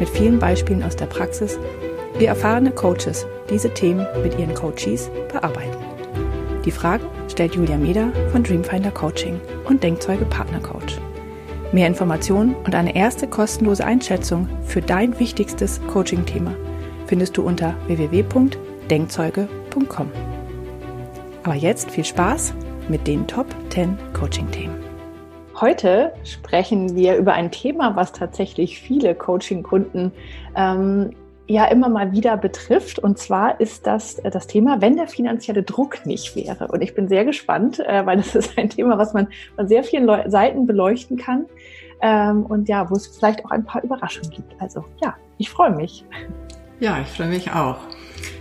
mit vielen Beispielen aus der Praxis, wie erfahrene Coaches diese Themen mit ihren Coaches bearbeiten. Die Fragen stellt Julia Meder von Dreamfinder Coaching und Denkzeuge Partner Coach. Mehr Informationen und eine erste kostenlose Einschätzung für dein wichtigstes Coaching-Thema findest du unter www.denkzeuge.com. Aber jetzt viel Spaß mit den Top 10 Coaching-Themen. Heute sprechen wir über ein Thema, was tatsächlich viele Coaching-Kunden ähm, ja immer mal wieder betrifft. Und zwar ist das äh, das Thema, wenn der finanzielle Druck nicht wäre. Und ich bin sehr gespannt, äh, weil das ist ein Thema, was man von sehr vielen Leu Seiten beleuchten kann. Ähm, und ja, wo es vielleicht auch ein paar Überraschungen gibt. Also ja, ich freue mich. Ja, ich freue mich auch.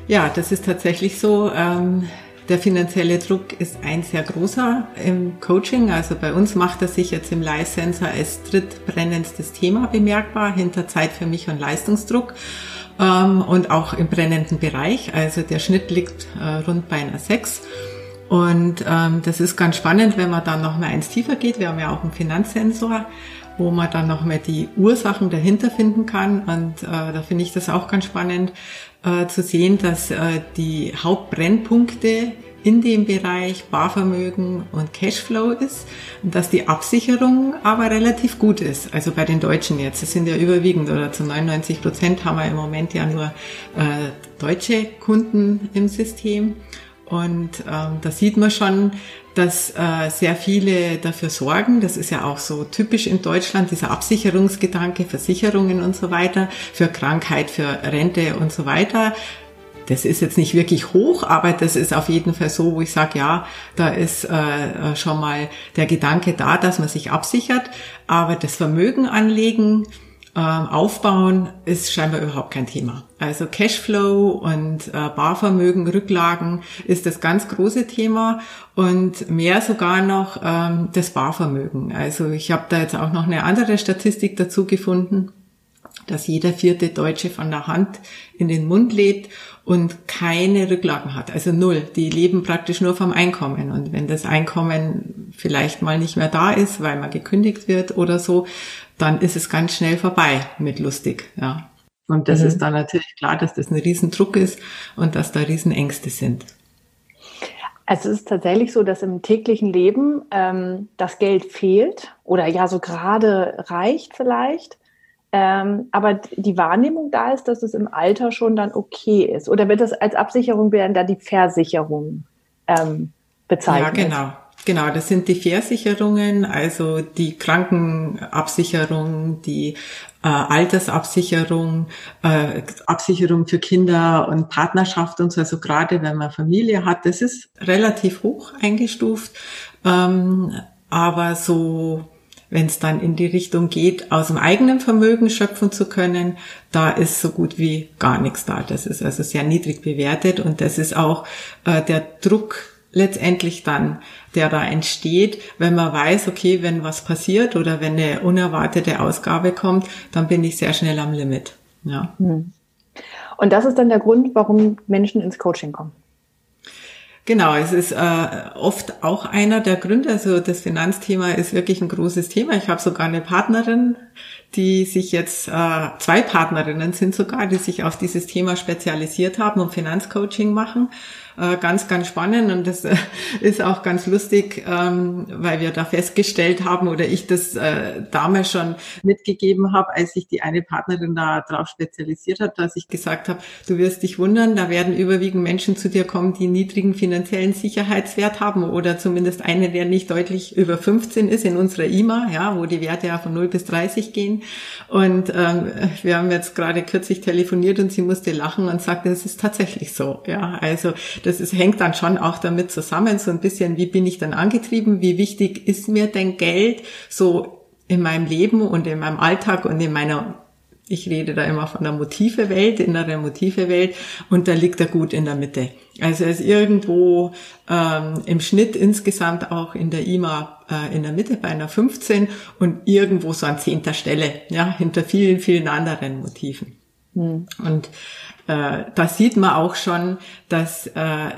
Ja, das ist tatsächlich so. Ähm der finanzielle Druck ist ein sehr großer im Coaching. Also bei uns macht er sich jetzt im Life Sensor als drittbrennendstes Thema bemerkbar hinter Zeit für mich und Leistungsdruck ähm, und auch im brennenden Bereich. Also der Schnitt liegt äh, rund bei einer 6. Und ähm, das ist ganz spannend, wenn man dann noch mal eins tiefer geht. Wir haben ja auch einen Finanzsensor wo man dann noch mal die Ursachen dahinter finden kann. Und äh, da finde ich das auch ganz spannend äh, zu sehen, dass äh, die Hauptbrennpunkte in dem Bereich Barvermögen und Cashflow ist dass die Absicherung aber relativ gut ist. Also bei den Deutschen jetzt, es sind ja überwiegend oder zu 99 Prozent haben wir im Moment ja nur äh, deutsche Kunden im System. Und ähm, da sieht man schon, dass äh, sehr viele dafür sorgen. Das ist ja auch so typisch in Deutschland, dieser Absicherungsgedanke, Versicherungen und so weiter, für Krankheit, für Rente und so weiter. Das ist jetzt nicht wirklich hoch, aber das ist auf jeden Fall so, wo ich sage, ja, da ist äh, schon mal der Gedanke da, dass man sich absichert. Aber das Vermögen anlegen, aufbauen ist scheinbar überhaupt kein Thema. Also Cashflow und äh, Barvermögen, Rücklagen ist das ganz große Thema und mehr sogar noch ähm, das Barvermögen. Also ich habe da jetzt auch noch eine andere Statistik dazu gefunden, dass jeder vierte Deutsche von der Hand in den Mund lebt und keine Rücklagen hat, also null. Die leben praktisch nur vom Einkommen. Und wenn das Einkommen vielleicht mal nicht mehr da ist, weil man gekündigt wird oder so, dann ist es ganz schnell vorbei mit lustig, ja. Und das mhm. ist dann natürlich klar, dass das ein Riesendruck ist und dass da Riesenängste sind. Also es ist tatsächlich so, dass im täglichen Leben ähm, das Geld fehlt oder ja so gerade reicht vielleicht, ähm, aber die Wahrnehmung da ist, dass es im Alter schon dann okay ist. Oder wird das als Absicherung werden da die Versicherung ähm, bezeichnet? Ja, genau. Genau, das sind die Versicherungen, also die Krankenabsicherung, die äh, Altersabsicherung, äh, Absicherung für Kinder und Partnerschaft und so. Also gerade wenn man Familie hat, das ist relativ hoch eingestuft. Ähm, aber so, wenn es dann in die Richtung geht, aus dem eigenen Vermögen schöpfen zu können, da ist so gut wie gar nichts da. Das ist also sehr niedrig bewertet und das ist auch äh, der Druck letztendlich dann, der da entsteht, wenn man weiß, okay, wenn was passiert oder wenn eine unerwartete Ausgabe kommt, dann bin ich sehr schnell am Limit. Ja. Hm. Und das ist dann der Grund, warum Menschen ins Coaching kommen. Genau, es ist äh, oft auch einer der Gründe. Also das Finanzthema ist wirklich ein großes Thema. Ich habe sogar eine Partnerin, die sich jetzt, äh, zwei Partnerinnen sind sogar, die sich auf dieses Thema spezialisiert haben und Finanzcoaching machen. Äh, ganz, ganz spannend und das äh, ist auch ganz lustig, ähm, weil wir da festgestellt haben oder ich das äh, damals schon mitgegeben habe, als sich die eine Partnerin da drauf spezialisiert hat, dass ich gesagt habe, du wirst dich wundern, da werden überwiegend Menschen zu dir kommen, die niedrigen finanziellen Sicherheitswert haben oder zumindest eine, der nicht deutlich über 15 ist in unserer IMA, ja, wo die Werte ja von 0 bis 30 gehen. Und ähm, wir haben jetzt gerade kürzlich telefoniert und sie musste lachen und sagte, es ist tatsächlich so. Ja, also das ist, hängt dann schon auch damit zusammen, so ein bisschen, wie bin ich dann angetrieben, wie wichtig ist mir denn Geld so in meinem Leben und in meinem Alltag und in meiner Ich rede da immer von der Motivewelt, innere Motivewelt und da liegt er gut in der Mitte. Also er ist irgendwo ähm, im Schnitt insgesamt auch in der IMA äh, in der Mitte bei einer 15 und irgendwo so an zehnter Stelle, ja, hinter vielen, vielen anderen Motiven. Mhm. Und äh, da sieht man auch schon, dass äh,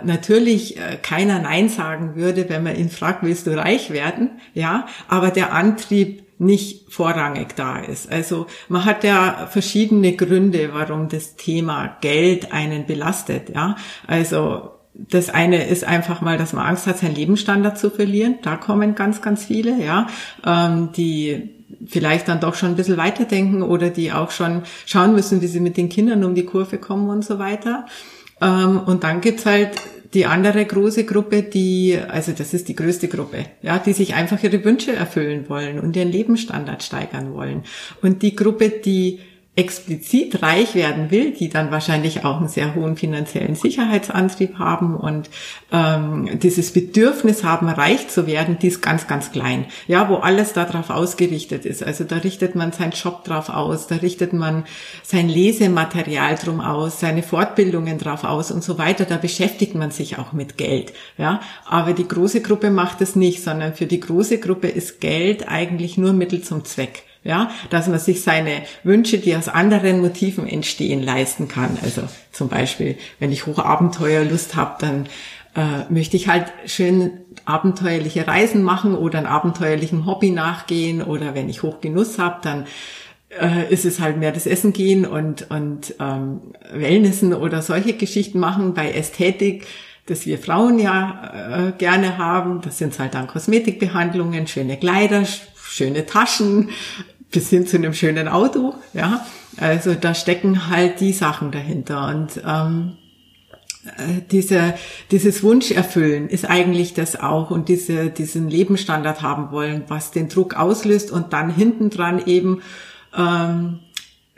natürlich äh, keiner Nein sagen würde, wenn man ihn fragt, willst du reich werden? Ja, aber der Antrieb nicht vorrangig da ist. Also man hat ja verschiedene Gründe, warum das Thema Geld einen belastet. Ja, also das eine ist einfach mal, dass man Angst hat, seinen Lebensstandard zu verlieren. Da kommen ganz, ganz viele, ja, ähm, die vielleicht dann doch schon ein bisschen weiterdenken oder die auch schon schauen müssen, wie sie mit den Kindern um die Kurve kommen und so weiter. Ähm, und dann gibt's halt die andere große Gruppe, die, also das ist die größte Gruppe, ja, die sich einfach ihre Wünsche erfüllen wollen und ihren Lebensstandard steigern wollen. Und die Gruppe, die explizit reich werden will, die dann wahrscheinlich auch einen sehr hohen finanziellen Sicherheitsantrieb haben und ähm, dieses Bedürfnis haben, reich zu werden, die ist ganz, ganz klein. Ja, wo alles darauf ausgerichtet ist. Also da richtet man seinen Job drauf aus, da richtet man sein Lesematerial drum aus, seine Fortbildungen drauf aus und so weiter. Da beschäftigt man sich auch mit Geld. Ja, aber die große Gruppe macht es nicht, sondern für die große Gruppe ist Geld eigentlich nur Mittel zum Zweck ja, dass man sich seine Wünsche, die aus anderen Motiven entstehen, leisten kann. Also zum Beispiel, wenn ich Hochabenteuerlust habe, dann äh, möchte ich halt schön abenteuerliche Reisen machen oder ein abenteuerlichen Hobby nachgehen oder wenn ich Hochgenuss habe, dann äh, ist es halt mehr das Essen gehen und, und ähm, Wellnessen oder solche Geschichten machen. Bei Ästhetik das wir Frauen ja äh, gerne haben. Das sind halt dann Kosmetikbehandlungen, schöne Kleider, schöne Taschen, bis hin zu einem schönen Auto, ja. Also da stecken halt die Sachen dahinter und ähm, äh, diese, dieses Wunsch erfüllen ist eigentlich das auch und diese, diesen Lebensstandard haben wollen, was den Druck auslöst und dann hinten dran eben, ähm,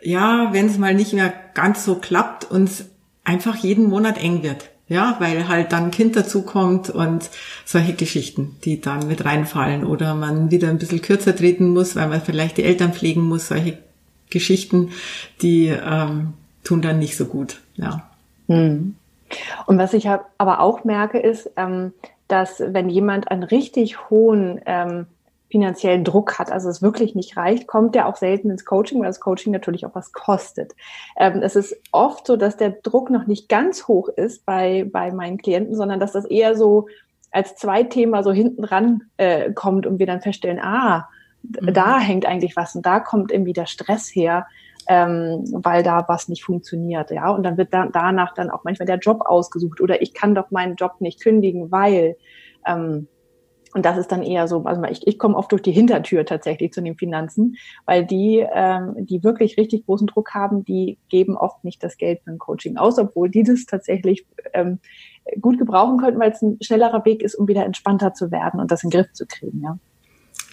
ja, wenn es mal nicht mehr ganz so klappt, uns einfach jeden Monat eng wird. Ja, weil halt dann ein Kind dazukommt und solche Geschichten, die dann mit reinfallen oder man wieder ein bisschen kürzer treten muss, weil man vielleicht die Eltern pflegen muss, solche Geschichten, die ähm, tun dann nicht so gut. Ja. Hm. Und was ich aber auch merke, ist, ähm, dass wenn jemand einen richtig hohen ähm, finanziellen Druck hat, also es wirklich nicht reicht, kommt der auch selten ins Coaching, weil das Coaching natürlich auch was kostet. Ähm, es ist oft so, dass der Druck noch nicht ganz hoch ist bei, bei meinen Klienten, sondern dass das eher so als Zweitthema so hinten ran äh, kommt und wir dann feststellen, ah, mhm. da hängt eigentlich was und da kommt irgendwie der Stress her, ähm, weil da was nicht funktioniert, ja. Und dann wird da, danach dann auch manchmal der Job ausgesucht oder ich kann doch meinen Job nicht kündigen, weil ähm, und das ist dann eher so, also ich, ich komme oft durch die Hintertür tatsächlich zu den Finanzen, weil die, ähm, die wirklich richtig großen Druck haben, die geben oft nicht das Geld für ein Coaching aus, obwohl die das tatsächlich ähm, gut gebrauchen könnten, weil es ein schnellerer Weg ist, um wieder entspannter zu werden und das in den Griff zu kriegen. Ja.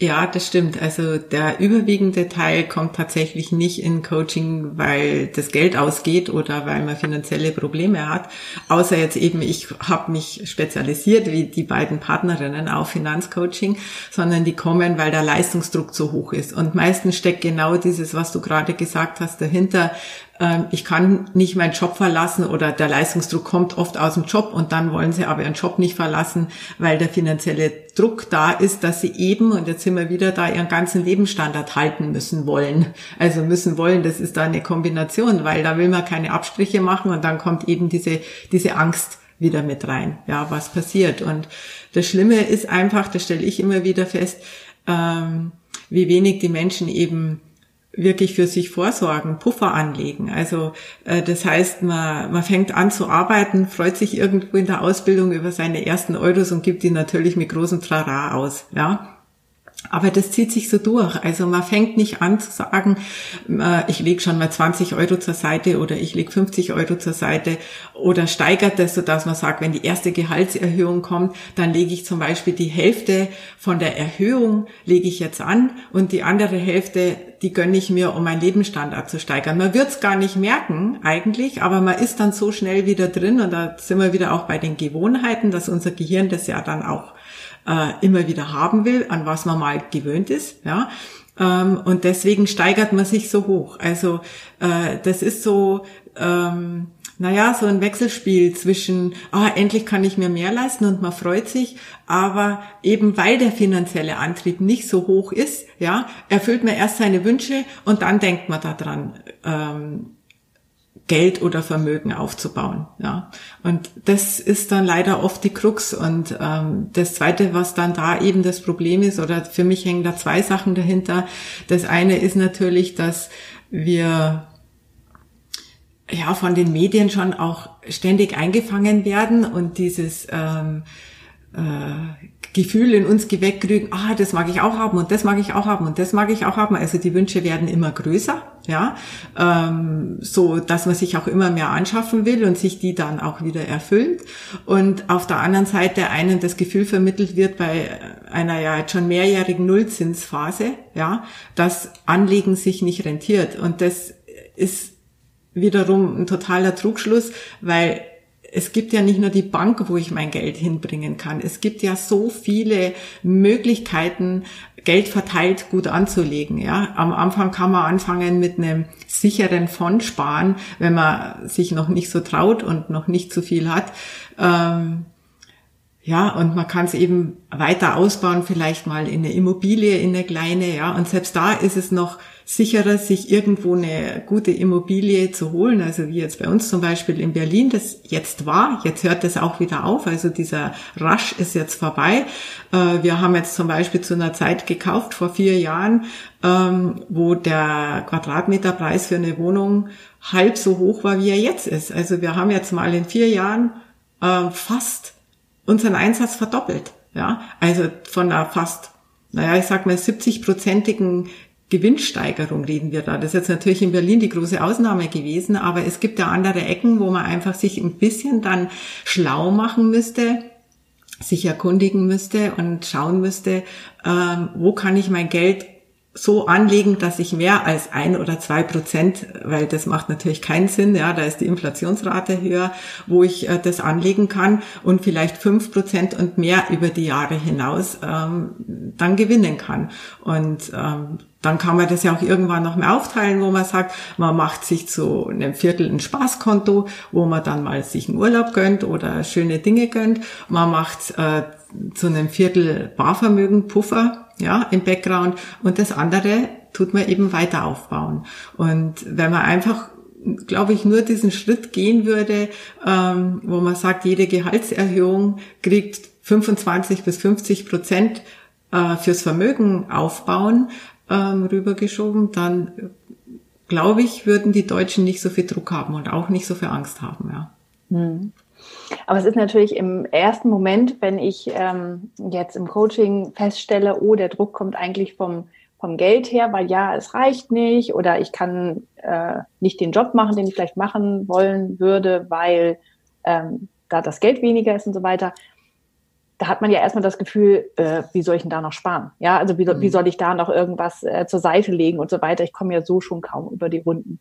Ja, das stimmt. Also der überwiegende Teil kommt tatsächlich nicht in Coaching, weil das Geld ausgeht oder weil man finanzielle Probleme hat. Außer jetzt eben, ich habe mich spezialisiert, wie die beiden Partnerinnen auf Finanzcoaching, sondern die kommen, weil der Leistungsdruck zu hoch ist. Und meistens steckt genau dieses, was du gerade gesagt hast, dahinter, ich kann nicht meinen Job verlassen oder der Leistungsdruck kommt oft aus dem Job und dann wollen sie aber ihren Job nicht verlassen, weil der finanzielle Druck da ist, dass sie eben, und jetzt sind wir wieder da, ihren ganzen Lebensstandard halten müssen wollen. Also müssen wollen, das ist da eine Kombination, weil da will man keine Abstriche machen und dann kommt eben diese, diese Angst wieder mit rein, ja, was passiert. Und das Schlimme ist einfach, das stelle ich immer wieder fest, ähm, wie wenig die Menschen eben wirklich für sich vorsorgen, Puffer anlegen. Also äh, das heißt, man, man fängt an zu arbeiten, freut sich irgendwo in der Ausbildung über seine ersten Euros und gibt die natürlich mit großem Trara aus. Ja, aber das zieht sich so durch. Also man fängt nicht an zu sagen, äh, ich lege schon mal 20 Euro zur Seite oder ich lege 50 Euro zur Seite oder steigert das, sodass man sagt, wenn die erste Gehaltserhöhung kommt, dann lege ich zum Beispiel die Hälfte von der Erhöhung lege ich jetzt an und die andere Hälfte, die gönne ich mir, um meinen Lebensstandard zu steigern. Man wird es gar nicht merken eigentlich, aber man ist dann so schnell wieder drin und da sind wir wieder auch bei den Gewohnheiten, dass unser Gehirn das ja dann auch äh, immer wieder haben will, an was man mal gewöhnt ist, ja. Ähm, und deswegen steigert man sich so hoch. Also äh, das ist so, ähm, naja, so ein Wechselspiel zwischen, ah, endlich kann ich mir mehr leisten und man freut sich, aber eben weil der finanzielle Antrieb nicht so hoch ist, ja, erfüllt man erst seine Wünsche und dann denkt man daran, ähm, Geld oder Vermögen aufzubauen. Ja. Und das ist dann leider oft die Krux. Und ähm, das Zweite, was dann da eben das Problem ist, oder für mich hängen da zwei Sachen dahinter. Das eine ist natürlich, dass wir ja von den Medien schon auch ständig eingefangen werden und dieses ähm, äh, Gefühl in uns geweckt kriegen, ah, das mag ich auch haben und das mag ich auch haben und das mag ich auch haben. Also die Wünsche werden immer größer, ja, ähm, so dass man sich auch immer mehr anschaffen will und sich die dann auch wieder erfüllt. Und auf der anderen Seite einen das Gefühl vermittelt wird bei einer ja jetzt schon mehrjährigen Nullzinsphase, ja, dass Anlegen sich nicht rentiert. Und das ist wiederum ein totaler Trugschluss, weil es gibt ja nicht nur die Bank, wo ich mein Geld hinbringen kann. Es gibt ja so viele Möglichkeiten, Geld verteilt gut anzulegen. Ja, am Anfang kann man anfangen mit einem sicheren Fonds sparen, wenn man sich noch nicht so traut und noch nicht so viel hat. Ähm, ja, und man kann es eben weiter ausbauen, vielleicht mal in eine Immobilie, in eine kleine, ja. Und selbst da ist es noch sicherer, sich irgendwo eine gute Immobilie zu holen. Also wie jetzt bei uns zum Beispiel in Berlin, das jetzt war, jetzt hört das auch wieder auf. Also dieser Rush ist jetzt vorbei. Äh, wir haben jetzt zum Beispiel zu einer Zeit gekauft, vor vier Jahren, ähm, wo der Quadratmeterpreis für eine Wohnung halb so hoch war, wie er jetzt ist. Also wir haben jetzt mal in vier Jahren äh, fast unseren Einsatz verdoppelt. Ja, also von einer fast naja, ich sag mal 70-prozentigen Gewinnsteigerung reden wir da. Das ist jetzt natürlich in Berlin die große Ausnahme gewesen, aber es gibt ja andere Ecken, wo man einfach sich ein bisschen dann schlau machen müsste, sich erkundigen müsste und schauen müsste, ähm, wo kann ich mein Geld so anlegen, dass ich mehr als ein oder zwei Prozent, weil das macht natürlich keinen Sinn, ja, da ist die Inflationsrate höher, wo ich äh, das anlegen kann und vielleicht fünf Prozent und mehr über die Jahre hinaus ähm, dann gewinnen kann. Und ähm, dann kann man das ja auch irgendwann noch mehr aufteilen, wo man sagt, man macht sich zu einem Viertel ein Spaßkonto, wo man dann mal sich einen Urlaub gönnt oder schöne Dinge gönnt. Man macht äh, zu einem Viertel Barvermögen, Puffer, ja, im Background. Und das andere tut man eben weiter aufbauen. Und wenn man einfach glaube ich, nur diesen Schritt gehen würde, ähm, wo man sagt, jede Gehaltserhöhung kriegt 25 bis 50 Prozent äh, fürs Vermögen aufbauen, ähm, rübergeschoben, dann glaube ich, würden die Deutschen nicht so viel Druck haben und auch nicht so viel Angst haben. Ja. Hm. Aber es ist natürlich im ersten Moment, wenn ich ähm, jetzt im Coaching feststelle, oh, der Druck kommt eigentlich vom, vom Geld her, weil ja, es reicht nicht oder ich kann äh, nicht den Job machen, den ich vielleicht machen wollen würde, weil ähm, da das Geld weniger ist und so weiter, da hat man ja erstmal das Gefühl, äh, wie soll ich denn da noch sparen? Ja, also wie, mhm. wie soll ich da noch irgendwas äh, zur Seite legen und so weiter? Ich komme ja so schon kaum über die Runden.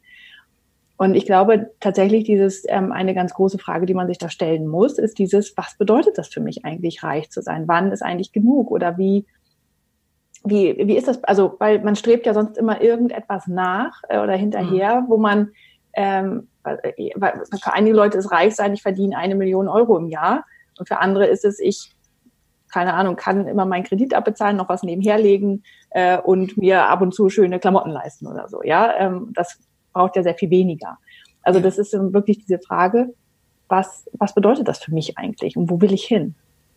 Und ich glaube tatsächlich, dieses ähm, eine ganz große Frage, die man sich da stellen muss, ist dieses, was bedeutet das für mich eigentlich, reich zu sein? Wann ist eigentlich genug? Oder wie, wie, wie ist das? Also, weil man strebt ja sonst immer irgendetwas nach äh, oder hinterher, mhm. wo man ähm, äh, für einige Leute ist reich sein, ich verdiene eine Million Euro im Jahr. Und für andere ist es, ich keine Ahnung, kann immer meinen Kredit abbezahlen, noch was nebenherlegen äh, und mir ab und zu schöne Klamotten leisten oder so. Ja, ähm, das braucht ja sehr viel weniger. Also das ist wirklich diese Frage, was, was bedeutet das für mich eigentlich und wo will ich hin?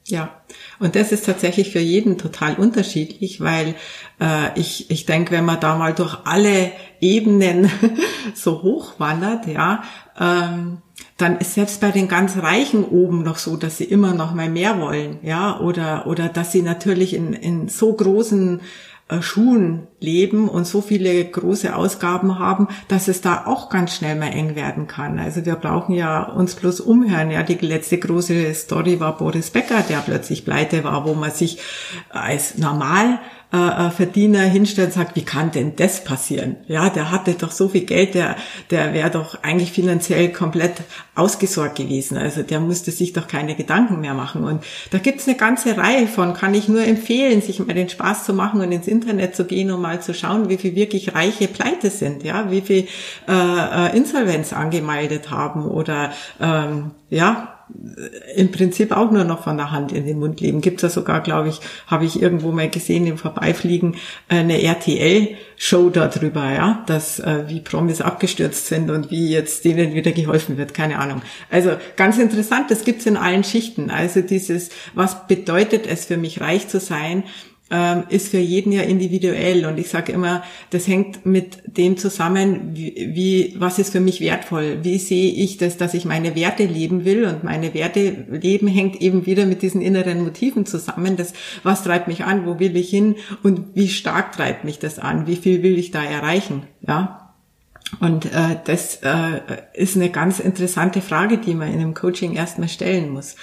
Ja, und das ist tatsächlich für jeden total unterschiedlich, weil äh, ich, ich denke, wenn man da mal durch alle Ebenen so hochwandert, ja, ähm, dann ist selbst bei den ganz Reichen oben noch so, dass sie immer noch mal mehr wollen, ja, oder, oder dass sie natürlich in, in so großen äh, Schulen leben und so viele große Ausgaben haben, dass es da auch ganz schnell mal eng werden kann. Also wir brauchen ja uns bloß umhören. Ja, die letzte große Story war Boris Becker, der plötzlich pleite war, wo man sich als normal äh, Verdiener hinstellt und sagt, wie kann denn das passieren? Ja, der hatte doch so viel Geld, der, der wäre doch eigentlich finanziell komplett ausgesorgt gewesen. Also der musste sich doch keine Gedanken mehr machen. Und da gibt's eine ganze Reihe von, kann ich nur empfehlen, sich mal den Spaß zu machen und ins Internet zu gehen und mal zu schauen, wie viel wirklich reiche Pleite sind, ja, wie viel äh, äh Insolvenz angemeldet haben oder ähm, ja, im Prinzip auch nur noch von der Hand in den Mund leben. Gibt es ja sogar, glaube ich, habe ich irgendwo mal gesehen im Vorbeifliegen, eine RTL-Show darüber, ja, dass äh, wie Promis abgestürzt sind und wie jetzt denen wieder geholfen wird, keine Ahnung. Also ganz interessant, das gibt's in allen Schichten. Also dieses, was bedeutet es für mich, reich zu sein? Ähm, ist für jeden ja individuell. Und ich sage immer, das hängt mit dem zusammen, wie, wie, was ist für mich wertvoll? Wie sehe ich das, dass ich meine Werte leben will? Und meine Werte leben hängt eben wieder mit diesen inneren Motiven zusammen. Das, was treibt mich an? Wo will ich hin? Und wie stark treibt mich das an? Wie viel will ich da erreichen? Ja. Und äh, das äh, ist eine ganz interessante Frage, die man in einem Coaching erstmal stellen muss.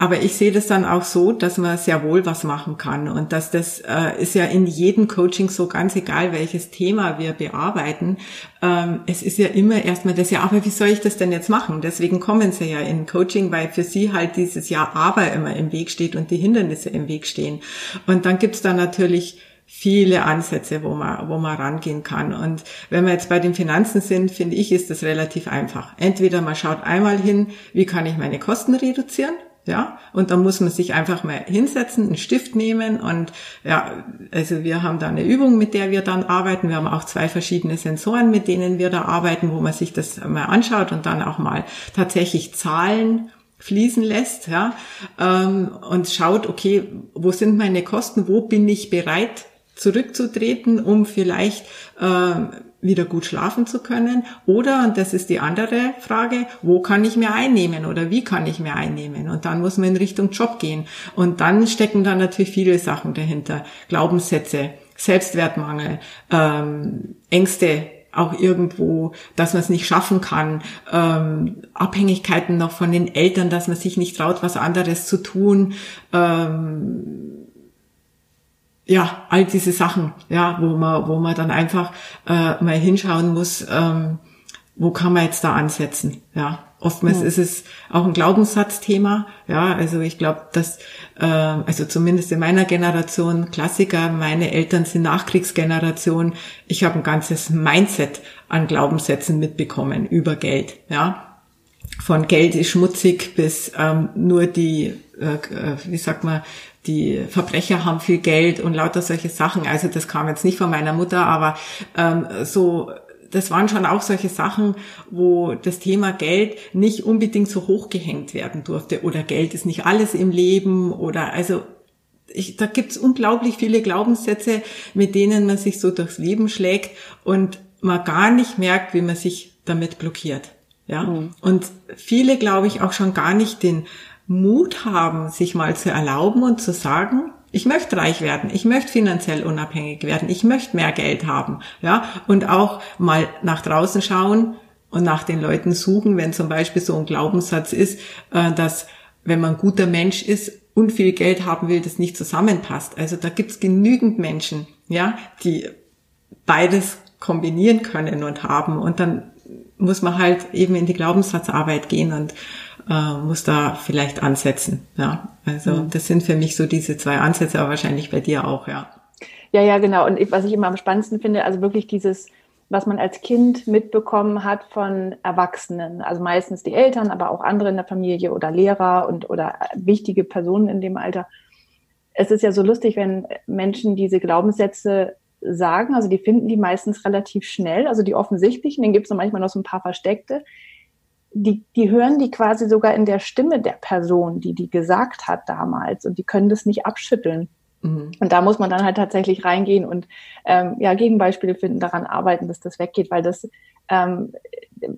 Aber ich sehe das dann auch so, dass man sehr wohl was machen kann und dass das äh, ist ja in jedem Coaching so ganz egal, welches Thema wir bearbeiten. Ähm, es ist ja immer erstmal das ja, aber wie soll ich das denn jetzt machen? Deswegen kommen sie ja in Coaching, weil für sie halt dieses Ja, aber immer im Weg steht und die Hindernisse im Weg stehen. Und dann gibt's da natürlich viele Ansätze, wo man, wo man rangehen kann. Und wenn wir jetzt bei den Finanzen sind, finde ich, ist das relativ einfach. Entweder man schaut einmal hin, wie kann ich meine Kosten reduzieren? Ja, und dann muss man sich einfach mal hinsetzen, einen Stift nehmen und ja, also wir haben da eine Übung, mit der wir dann arbeiten. Wir haben auch zwei verschiedene Sensoren, mit denen wir da arbeiten, wo man sich das mal anschaut und dann auch mal tatsächlich Zahlen fließen lässt, ja, ähm, und schaut, okay, wo sind meine Kosten, wo bin ich bereit zurückzutreten, um vielleicht äh, wieder gut schlafen zu können? Oder, und das ist die andere Frage, wo kann ich mehr einnehmen oder wie kann ich mehr einnehmen? Und dann muss man in Richtung Job gehen. Und dann stecken da natürlich viele Sachen dahinter. Glaubenssätze, Selbstwertmangel, ähm, Ängste, auch irgendwo, dass man es nicht schaffen kann, ähm, Abhängigkeiten noch von den Eltern, dass man sich nicht traut, was anderes zu tun, ähm, ja, all diese Sachen, ja, wo man, wo man dann einfach äh, mal hinschauen muss, ähm, wo kann man jetzt da ansetzen, ja. Oftmals ja. ist es auch ein Glaubenssatzthema, ja, also ich glaube, dass, äh, also zumindest in meiner Generation Klassiker, meine Eltern sind Nachkriegsgeneration, ich habe ein ganzes Mindset an Glaubenssätzen mitbekommen über Geld, ja. Von Geld ist schmutzig bis ähm, nur die, äh, äh wie sagt man, die Verbrecher haben viel Geld und lauter solche Sachen. Also das kam jetzt nicht von meiner Mutter, aber ähm, so das waren schon auch solche Sachen, wo das Thema Geld nicht unbedingt so hochgehängt werden durfte oder Geld ist nicht alles im Leben oder also ich, da gibt's unglaublich viele Glaubenssätze, mit denen man sich so durchs Leben schlägt und man gar nicht merkt, wie man sich damit blockiert. Ja. Mhm. Und viele, glaube ich, auch schon gar nicht den Mut haben, sich mal zu erlauben und zu sagen, ich möchte reich werden, ich möchte finanziell unabhängig werden, ich möchte mehr Geld haben, ja, und auch mal nach draußen schauen und nach den Leuten suchen, wenn zum Beispiel so ein Glaubenssatz ist, äh, dass wenn man guter Mensch ist und viel Geld haben will, das nicht zusammenpasst. Also da gibt's genügend Menschen, ja, die beides kombinieren können und haben und dann muss man halt eben in die Glaubenssatzarbeit gehen und äh, muss da vielleicht ansetzen. Ja, also mhm. das sind für mich so diese zwei Ansätze, aber wahrscheinlich bei dir auch, ja. Ja, ja, genau. Und was ich immer am spannendsten finde, also wirklich dieses, was man als Kind mitbekommen hat von Erwachsenen, also meistens die Eltern, aber auch andere in der Familie oder Lehrer und oder wichtige Personen in dem Alter. Es ist ja so lustig, wenn Menschen diese Glaubenssätze sagen, also die finden die meistens relativ schnell, also die offensichtlichen, dann gibt es manchmal noch so ein paar versteckte die, die hören die quasi sogar in der Stimme der Person, die die gesagt hat damals und die können das nicht abschütteln. Mhm. Und da muss man dann halt tatsächlich reingehen und ähm, ja Gegenbeispiele finden, daran arbeiten, dass das weggeht, weil das ähm,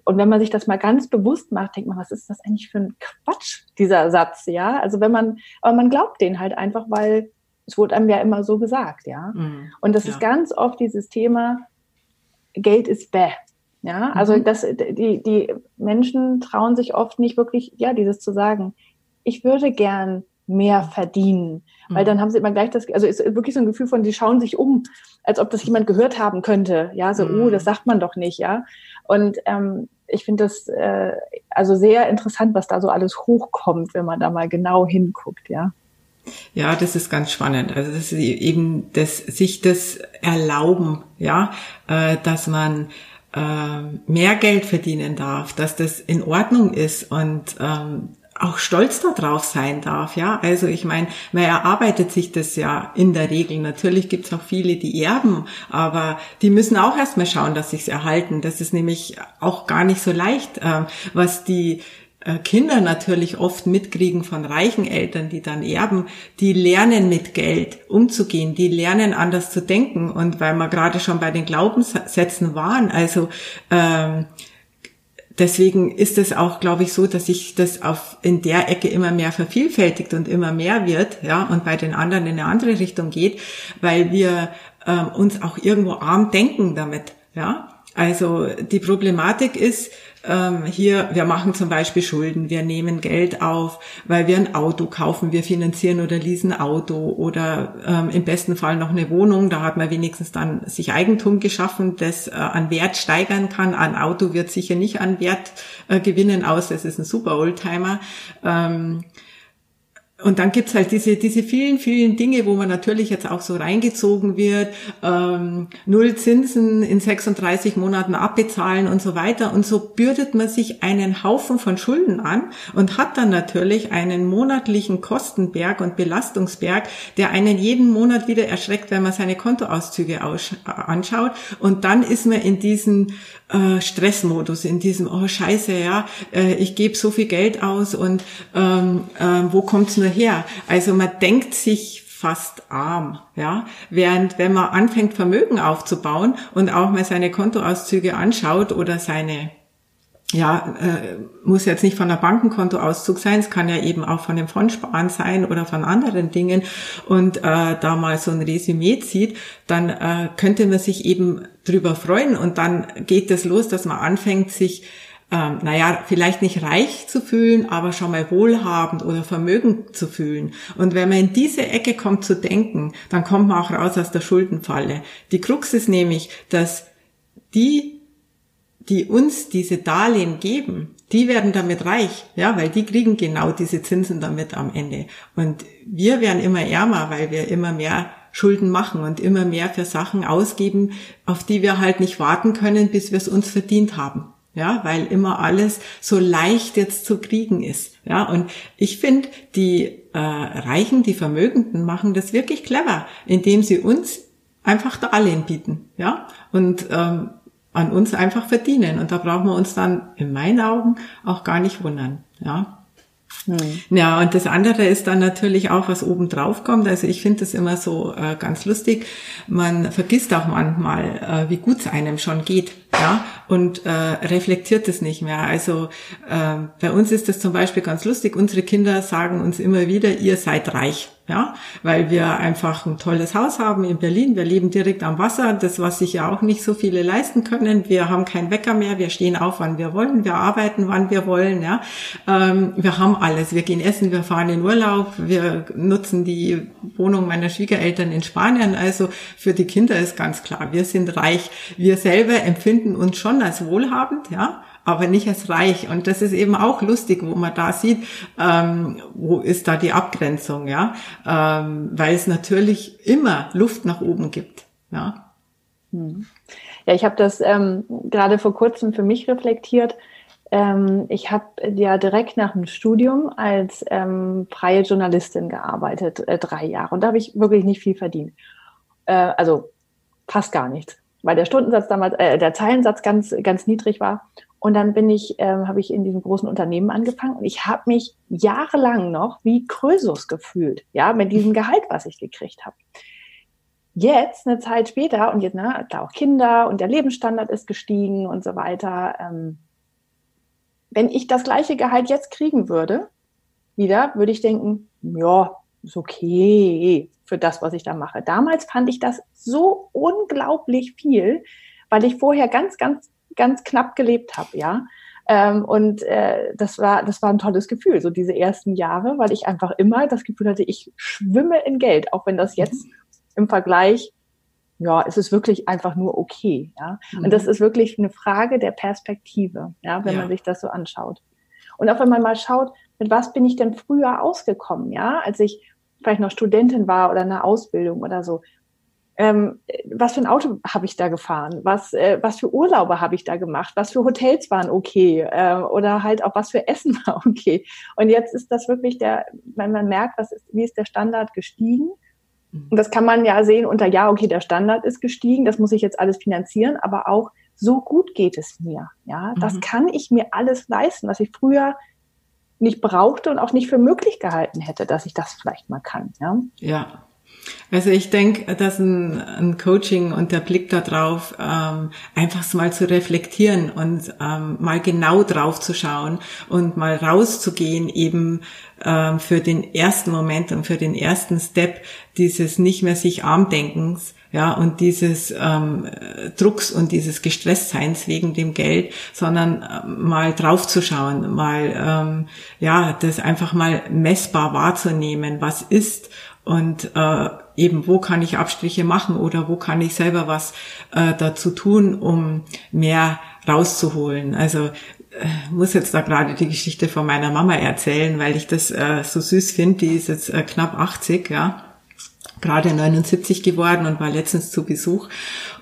und wenn man sich das mal ganz bewusst macht, denkt man, was ist das eigentlich für ein Quatsch dieser Satz, ja? Also wenn man, aber man glaubt den halt einfach, weil es wurde einem ja immer so gesagt, ja. Mhm. Und das ja. ist ganz oft dieses Thema, Geld ist bäh. Ja, also mhm. das, die, die Menschen trauen sich oft nicht wirklich, ja, dieses zu sagen. Ich würde gern mehr verdienen. Mhm. Weil dann haben sie immer gleich das, also ist wirklich so ein Gefühl von, die schauen sich um, als ob das jemand gehört haben könnte. Ja, so, mhm. oh, das sagt man doch nicht, ja. Und ähm, ich finde das äh, also sehr interessant, was da so alles hochkommt, wenn man da mal genau hinguckt, ja. Ja, das ist ganz spannend. Also das ist eben das, sich das erlauben, ja, äh, dass man mehr Geld verdienen darf, dass das in Ordnung ist und ähm, auch stolz darauf sein darf, ja. Also ich meine, man erarbeitet sich das ja in der Regel. Natürlich gibt es auch viele, die erben, aber die müssen auch erstmal schauen, dass sich's erhalten. Das ist nämlich auch gar nicht so leicht, äh, was die äh, Kinder natürlich oft mitkriegen von reichen Eltern, die dann erben, die lernen mit Geld umzugehen, die lernen anders zu denken. Und weil wir gerade schon bei den Glaubenssätzen waren, also ähm, deswegen ist es auch, glaube ich, so, dass sich das auf in der Ecke immer mehr vervielfältigt und immer mehr wird, ja, und bei den anderen in eine andere Richtung geht, weil wir ähm, uns auch irgendwo arm denken damit, ja. Also die Problematik ist, ähm, hier, wir machen zum Beispiel Schulden, wir nehmen Geld auf, weil wir ein Auto kaufen, wir finanzieren oder leasen Auto oder ähm, im besten Fall noch eine Wohnung, da hat man wenigstens dann sich Eigentum geschaffen, das äh, an Wert steigern kann. Ein Auto wird sicher nicht an Wert äh, gewinnen, außer es ist ein super Oldtimer. Ähm, und dann gibt's halt diese, diese vielen, vielen Dinge, wo man natürlich jetzt auch so reingezogen wird, ähm, null Zinsen in 36 Monaten abbezahlen und so weiter. Und so bürdet man sich einen Haufen von Schulden an und hat dann natürlich einen monatlichen Kostenberg und Belastungsberg, der einen jeden Monat wieder erschreckt, wenn man seine Kontoauszüge anschaut. Und dann ist man in diesem äh, Stressmodus, in diesem, oh scheiße, ja, äh, ich gebe so viel Geld aus und ähm, äh, wo kommt's nur her? Also man denkt sich fast arm, ja. Während wenn man anfängt Vermögen aufzubauen und auch mal seine Kontoauszüge anschaut oder seine ja, äh, muss jetzt nicht von der Bankenkontoauszug sein, es kann ja eben auch von dem Fondsparen sein oder von anderen Dingen und äh, da mal so ein Resümee zieht, dann äh, könnte man sich eben drüber freuen und dann geht es los, dass man anfängt, sich ähm, naja, vielleicht nicht reich zu fühlen, aber schon mal wohlhabend oder vermögend zu fühlen. Und wenn man in diese Ecke kommt zu denken, dann kommt man auch raus aus der Schuldenfalle. Die Krux ist nämlich, dass die, die uns diese Darlehen geben, die werden damit reich, ja, weil die kriegen genau diese Zinsen damit am Ende. Und wir werden immer ärmer, weil wir immer mehr Schulden machen und immer mehr für Sachen ausgeben, auf die wir halt nicht warten können, bis wir es uns verdient haben ja, weil immer alles so leicht jetzt zu kriegen ist, ja. Und ich finde, die äh, Reichen, die Vermögenden machen das wirklich clever, indem sie uns einfach Darlehen bieten, ja, und ähm, an uns einfach verdienen. Und da brauchen wir uns dann in meinen Augen auch gar nicht wundern, ja. Hm. Ja, und das andere ist dann natürlich auch, was oben drauf kommt. Also ich finde das immer so äh, ganz lustig. Man vergisst auch manchmal, äh, wie gut es einem schon geht, ja, und äh, reflektiert es nicht mehr. Also äh, bei uns ist das zum Beispiel ganz lustig. Unsere Kinder sagen uns immer wieder, ihr seid reich ja, weil wir einfach ein tolles Haus haben in Berlin. Wir leben direkt am Wasser, das was sich ja auch nicht so viele leisten können. Wir haben keinen Wecker mehr, wir stehen auf, wann wir wollen, wir arbeiten, wann wir wollen, ja. Ähm, wir haben alles. Wir gehen essen, wir fahren in Urlaub, wir nutzen die Wohnung meiner Schwiegereltern in Spanien. Also für die Kinder ist ganz klar, wir sind reich. Wir selber empfinden uns schon als wohlhabend, ja aber nicht als reich. Und das ist eben auch lustig, wo man da sieht, ähm, wo ist da die Abgrenzung, ja, ähm, weil es natürlich immer Luft nach oben gibt, ja. Hm. Ja, ich habe das ähm, gerade vor kurzem für mich reflektiert. Ähm, ich habe ja direkt nach dem Studium als ähm, freie Journalistin gearbeitet, äh, drei Jahre. Und da habe ich wirklich nicht viel verdient. Äh, also fast gar nichts, weil der Stundensatz damals, äh, der Zeilensatz ganz, ganz niedrig war. Und dann bin ich, äh, habe ich in diesem großen Unternehmen angefangen und ich habe mich jahrelang noch wie Krösus gefühlt, ja, mit diesem Gehalt, was ich gekriegt habe. Jetzt, eine Zeit später, und jetzt, ne, da auch Kinder und der Lebensstandard ist gestiegen und so weiter. Ähm, wenn ich das gleiche Gehalt jetzt kriegen würde, wieder, würde ich denken, ja, ist okay für das, was ich da mache. Damals fand ich das so unglaublich viel, weil ich vorher ganz, ganz ganz knapp gelebt habe, ja. Ähm, und äh, das war, das war ein tolles Gefühl, so diese ersten Jahre, weil ich einfach immer das Gefühl hatte, ich schwimme in Geld, auch wenn das jetzt im Vergleich ja, es ist wirklich einfach nur okay, ja. Mhm. Und das ist wirklich eine Frage der Perspektive, ja, wenn ja. man sich das so anschaut. Und auch wenn man mal schaut, mit was bin ich denn früher ausgekommen, ja, als ich vielleicht noch Studentin war oder eine Ausbildung oder so ähm, was für ein Auto habe ich da gefahren, was, äh, was für Urlaube habe ich da gemacht, was für Hotels waren okay äh, oder halt auch was für Essen war okay. Und jetzt ist das wirklich der, wenn man merkt, was ist, wie ist der Standard gestiegen. Und das kann man ja sehen unter, ja, okay, der Standard ist gestiegen, das muss ich jetzt alles finanzieren, aber auch so gut geht es mir. Ja, das mhm. kann ich mir alles leisten, was ich früher nicht brauchte und auch nicht für möglich gehalten hätte, dass ich das vielleicht mal kann. Ja. Ja. Also ich denke, dass ein, ein, Coaching und der Blick darauf, ähm, einfach mal zu reflektieren und ähm, mal genau drauf zu schauen und mal rauszugehen, eben ähm, für den ersten Moment und für den ersten Step dieses nicht mehr sich Armdenkens, ja, und dieses ähm, Drucks und dieses Gestresstseins wegen dem Geld, sondern äh, mal draufzuschauen, mal ähm, ja, das einfach mal messbar wahrzunehmen, was ist und äh, eben wo kann ich Abstriche machen oder wo kann ich selber was äh, dazu tun, um mehr rauszuholen. Also äh, muss jetzt da gerade die Geschichte von meiner Mama erzählen, weil ich das äh, so süß finde. Die ist jetzt äh, knapp 80, ja, gerade 79 geworden und war letztens zu Besuch.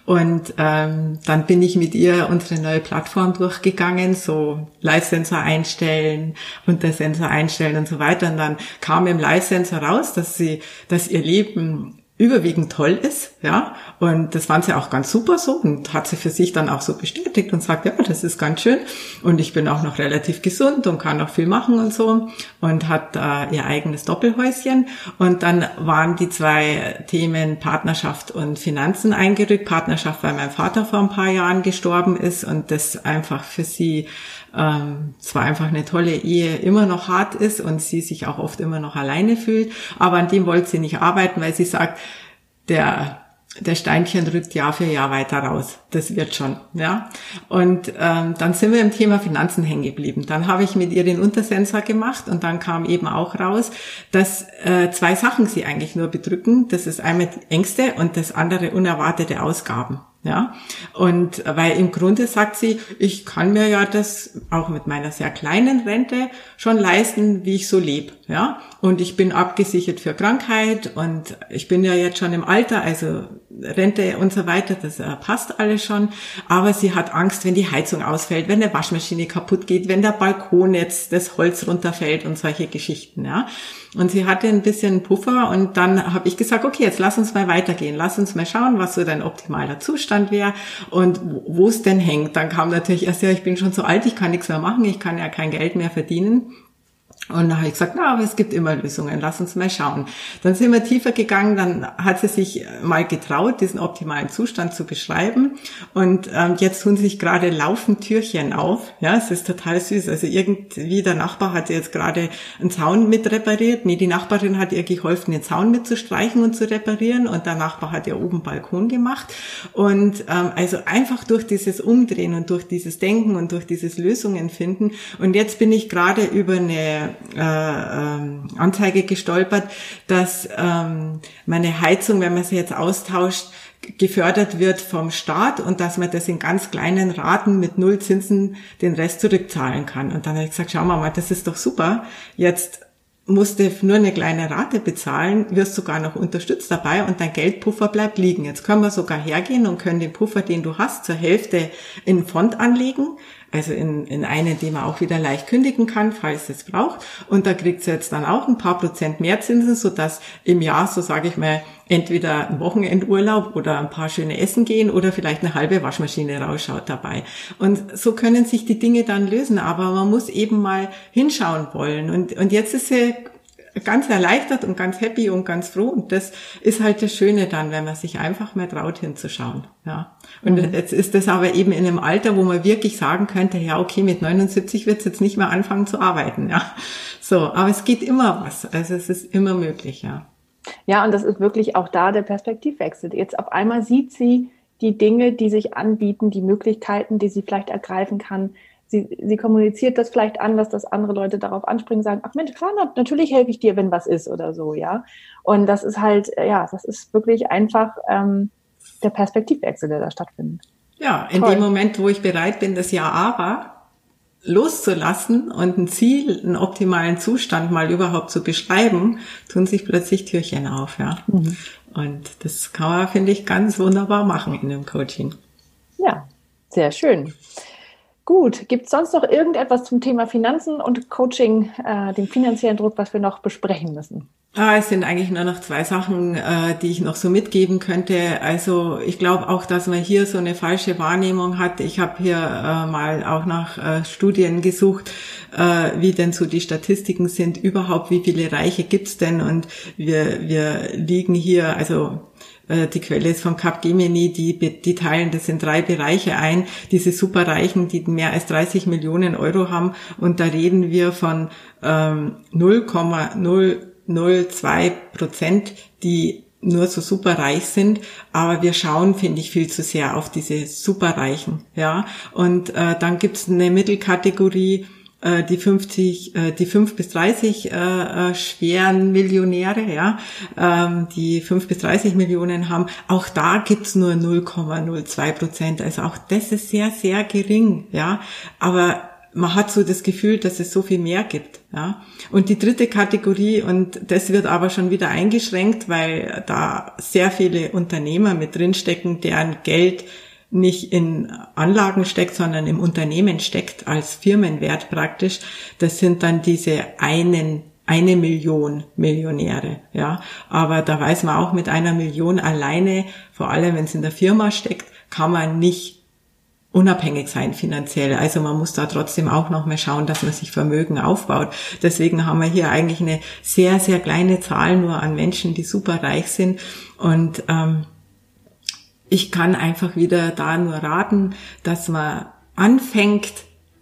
Und ähm, dann bin ich mit ihr unsere neue Plattform durchgegangen, so Live-Sensor einstellen, Untersensor einstellen und so weiter. Und dann kam im Live-Sensor raus, dass sie, dass ihr Leben überwiegend toll ist, ja. Und das fand sie auch ganz super so und hat sie für sich dann auch so bestätigt und sagt, ja, das ist ganz schön. Und ich bin auch noch relativ gesund und kann noch viel machen und so. Und hat äh, ihr eigenes Doppelhäuschen. Und dann waren die zwei Themen Partnerschaft und Finanzen eingerückt. Partnerschaft, weil mein Vater vor ein paar Jahren gestorben ist und das einfach für sie ähm, zwar einfach eine tolle Ehe immer noch hart ist und sie sich auch oft immer noch alleine fühlt, aber an dem wollte sie nicht arbeiten, weil sie sagt, der der Steinchen rückt Jahr für Jahr weiter raus. Das wird schon, ja. Und ähm, dann sind wir im Thema Finanzen hängen geblieben. Dann habe ich mit ihr den Untersensor gemacht und dann kam eben auch raus, dass äh, zwei Sachen sie eigentlich nur bedrücken. Das ist einmal Ängste und das andere unerwartete Ausgaben. Ja, und weil im Grunde sagt sie, ich kann mir ja das auch mit meiner sehr kleinen Rente schon leisten, wie ich so lebe. Ja, und ich bin abgesichert für Krankheit und ich bin ja jetzt schon im Alter, also Rente und so weiter, das äh, passt alles schon. Aber sie hat Angst, wenn die Heizung ausfällt, wenn der Waschmaschine kaputt geht, wenn der Balkon jetzt das Holz runterfällt und solche Geschichten. Ja, und sie hatte ein bisschen Puffer und dann habe ich gesagt, okay, jetzt lass uns mal weitergehen, lass uns mal schauen, was so dein optimaler Zustand wäre und wo es denn hängt. Dann kam natürlich erst, ja, ich bin schon so alt, ich kann nichts mehr machen, ich kann ja kein Geld mehr verdienen. Und dann habe ich gesagt, na, aber es gibt immer Lösungen, lass uns mal schauen. Dann sind wir tiefer gegangen, dann hat sie sich mal getraut, diesen optimalen Zustand zu beschreiben. Und ähm, jetzt tun sich gerade laufend Türchen auf. Ja, es ist total süß. Also irgendwie der Nachbar hat jetzt gerade einen Zaun mit repariert. Nee, die Nachbarin hat ihr geholfen, den Zaun mitzustreichen und zu reparieren. Und der Nachbar hat ja oben Balkon gemacht. Und ähm, also einfach durch dieses Umdrehen und durch dieses Denken und durch dieses Lösungen finden. Und jetzt bin ich gerade über eine äh, ähm, Anzeige gestolpert, dass ähm, meine Heizung, wenn man sie jetzt austauscht, gefördert wird vom Staat und dass man das in ganz kleinen Raten mit null Zinsen den Rest zurückzahlen kann. Und dann habe ich gesagt, schau mal, das ist doch super. Jetzt musste nur eine kleine Rate bezahlen, wirst sogar noch unterstützt dabei und dein Geldpuffer bleibt liegen. Jetzt können wir sogar hergehen und können den Puffer, den du hast, zur Hälfte in Fond anlegen also in, in einen, den man auch wieder leicht kündigen kann, falls es braucht. Und da kriegt sie jetzt dann auch ein paar Prozent mehr Zinsen, sodass im Jahr, so sage ich mal, entweder ein Wochenendurlaub oder ein paar schöne Essen gehen oder vielleicht eine halbe Waschmaschine rausschaut dabei. Und so können sich die Dinge dann lösen, aber man muss eben mal hinschauen wollen. Und, und jetzt ist sie ganz erleichtert und ganz happy und ganz froh. Und das ist halt das Schöne dann, wenn man sich einfach mal traut hinzuschauen. Ja. Und mhm. jetzt ist das aber eben in einem Alter, wo man wirklich sagen könnte, ja, okay, mit 79 wird es jetzt nicht mehr anfangen zu arbeiten. Ja. So, aber es geht immer was. Also es ist immer möglich, ja. Ja, und das ist wirklich auch da der Perspektivwechsel. Jetzt auf einmal sieht sie die Dinge, die sich anbieten, die Möglichkeiten, die sie vielleicht ergreifen kann, sie, sie kommuniziert das vielleicht anders, dass andere Leute darauf anspringen, sagen, ach Mensch, klar, natürlich helfe ich dir, wenn was ist oder so, ja. Und das ist halt, äh, ja, das ist wirklich einfach ähm, der Perspektivwechsel, der da stattfindet. Ja, in Toll. dem Moment, wo ich bereit bin, das Ja aber loszulassen und ein Ziel, einen optimalen Zustand mal überhaupt zu beschreiben, tun sich plötzlich Türchen auf, ja. Mhm. Und das kann man, finde ich, ganz wunderbar machen in einem Coaching. Ja, sehr schön. Gut, gibt es sonst noch irgendetwas zum Thema Finanzen und Coaching, äh, dem finanziellen Druck, was wir noch besprechen müssen? Ah, es sind eigentlich nur noch zwei Sachen, äh, die ich noch so mitgeben könnte. Also ich glaube auch, dass man hier so eine falsche Wahrnehmung hat. Ich habe hier äh, mal auch nach äh, Studien gesucht, äh, wie denn so die Statistiken sind, überhaupt wie viele Reiche gibt's denn? Und wir, wir liegen hier, also die Quelle ist von Capgemini, die, die teilen das in drei Bereiche ein. Diese Superreichen, die mehr als 30 Millionen Euro haben. Und da reden wir von ähm, 0,002 Prozent, die nur so superreich sind, aber wir schauen, finde ich, viel zu sehr auf diese Superreichen, ja. Und äh, dann gibt's eine Mittelkategorie, äh, die 50, äh, die 5 bis 30 äh, schweren Millionäre, ja, ähm, die 5 bis 30 Millionen haben, auch da gibt's nur 0,02 Prozent. Also auch das ist sehr, sehr gering, ja. Aber man hat so das Gefühl, dass es so viel mehr gibt, ja. Und die dritte Kategorie, und das wird aber schon wieder eingeschränkt, weil da sehr viele Unternehmer mit drinstecken, deren Geld nicht in Anlagen steckt, sondern im Unternehmen steckt als Firmenwert praktisch. Das sind dann diese einen eine Million Millionäre, ja. Aber da weiß man auch mit einer Million alleine, vor allem wenn es in der Firma steckt, kann man nicht unabhängig sein finanziell. Also man muss da trotzdem auch noch mal schauen, dass man sich Vermögen aufbaut. Deswegen haben wir hier eigentlich eine sehr, sehr kleine Zahl nur an Menschen, die super reich sind. Und ähm, ich kann einfach wieder da nur raten, dass man anfängt,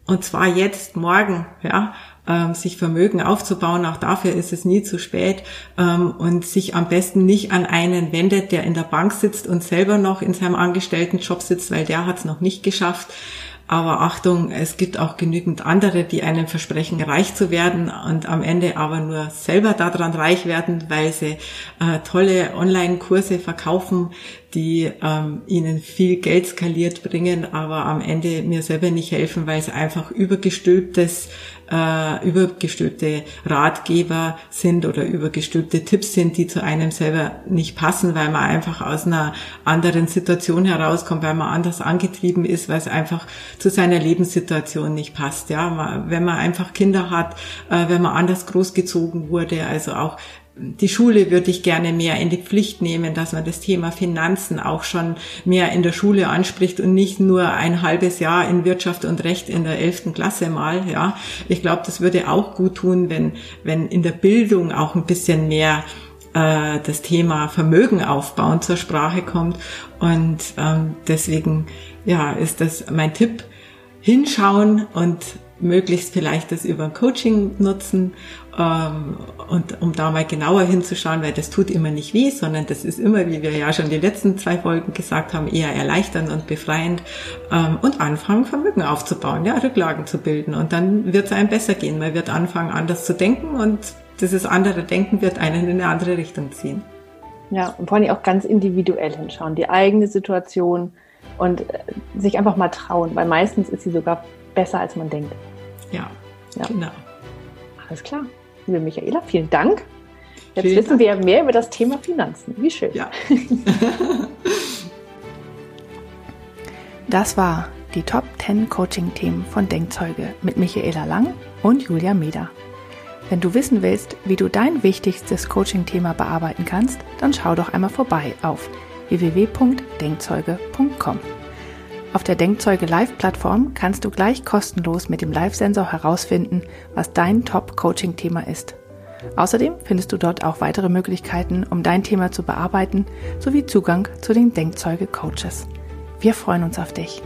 und zwar jetzt, morgen, ja, ähm, sich Vermögen aufzubauen. Auch dafür ist es nie zu spät ähm, und sich am besten nicht an einen wendet, der in der Bank sitzt und selber noch in seinem Angestelltenjob sitzt, weil der hat es noch nicht geschafft. Aber Achtung, es gibt auch genügend andere, die einem versprechen, reich zu werden und am Ende aber nur selber daran reich werden, weil sie äh, tolle Online-Kurse verkaufen, die ähm, ihnen viel Geld skaliert bringen, aber am Ende mir selber nicht helfen, weil es einfach übergestülptes äh, übergestülpte Ratgeber sind oder übergestülpte Tipps sind, die zu einem selber nicht passen, weil man einfach aus einer anderen Situation herauskommt, weil man anders angetrieben ist, weil es einfach zu seiner Lebenssituation nicht passt. Ja, wenn man einfach Kinder hat, äh, wenn man anders großgezogen wurde, also auch die Schule würde ich gerne mehr in die Pflicht nehmen, dass man das Thema Finanzen auch schon mehr in der Schule anspricht und nicht nur ein halbes Jahr in Wirtschaft und Recht in der elften Klasse mal, ja. Ich glaube, das würde auch gut tun, wenn, wenn in der Bildung auch ein bisschen mehr äh, das Thema Vermögen aufbauen zur Sprache kommt. Und ähm, deswegen, ja, ist das mein Tipp, hinschauen und möglichst vielleicht das über Coaching nutzen und um da mal genauer hinzuschauen, weil das tut immer nicht weh, sondern das ist immer, wie wir ja schon die letzten zwei Folgen gesagt haben, eher erleichternd und befreiend ähm, und anfangen, Vermögen aufzubauen, ja, Rücklagen zu bilden und dann wird es einem besser gehen. Man wird anfangen, anders zu denken und dieses andere Denken wird einen in eine andere Richtung ziehen. Ja, und vor allem auch ganz individuell hinschauen, die eigene Situation und äh, sich einfach mal trauen, weil meistens ist sie sogar besser, als man denkt. Ja, ja. genau. Alles klar. Liebe Michaela, vielen Dank. Jetzt vielen wissen Dank. wir mehr über das Thema Finanzen. Wie schön. Ja. das war die Top 10 Coaching-Themen von Denkzeuge mit Michaela Lang und Julia Meder. Wenn du wissen willst, wie du dein wichtigstes Coaching-Thema bearbeiten kannst, dann schau doch einmal vorbei auf www.denkzeuge.com. Auf der Denkzeuge Live-Plattform kannst du gleich kostenlos mit dem Live-Sensor herausfinden, was dein Top-Coaching-Thema ist. Außerdem findest du dort auch weitere Möglichkeiten, um dein Thema zu bearbeiten, sowie Zugang zu den Denkzeuge-Coaches. Wir freuen uns auf dich.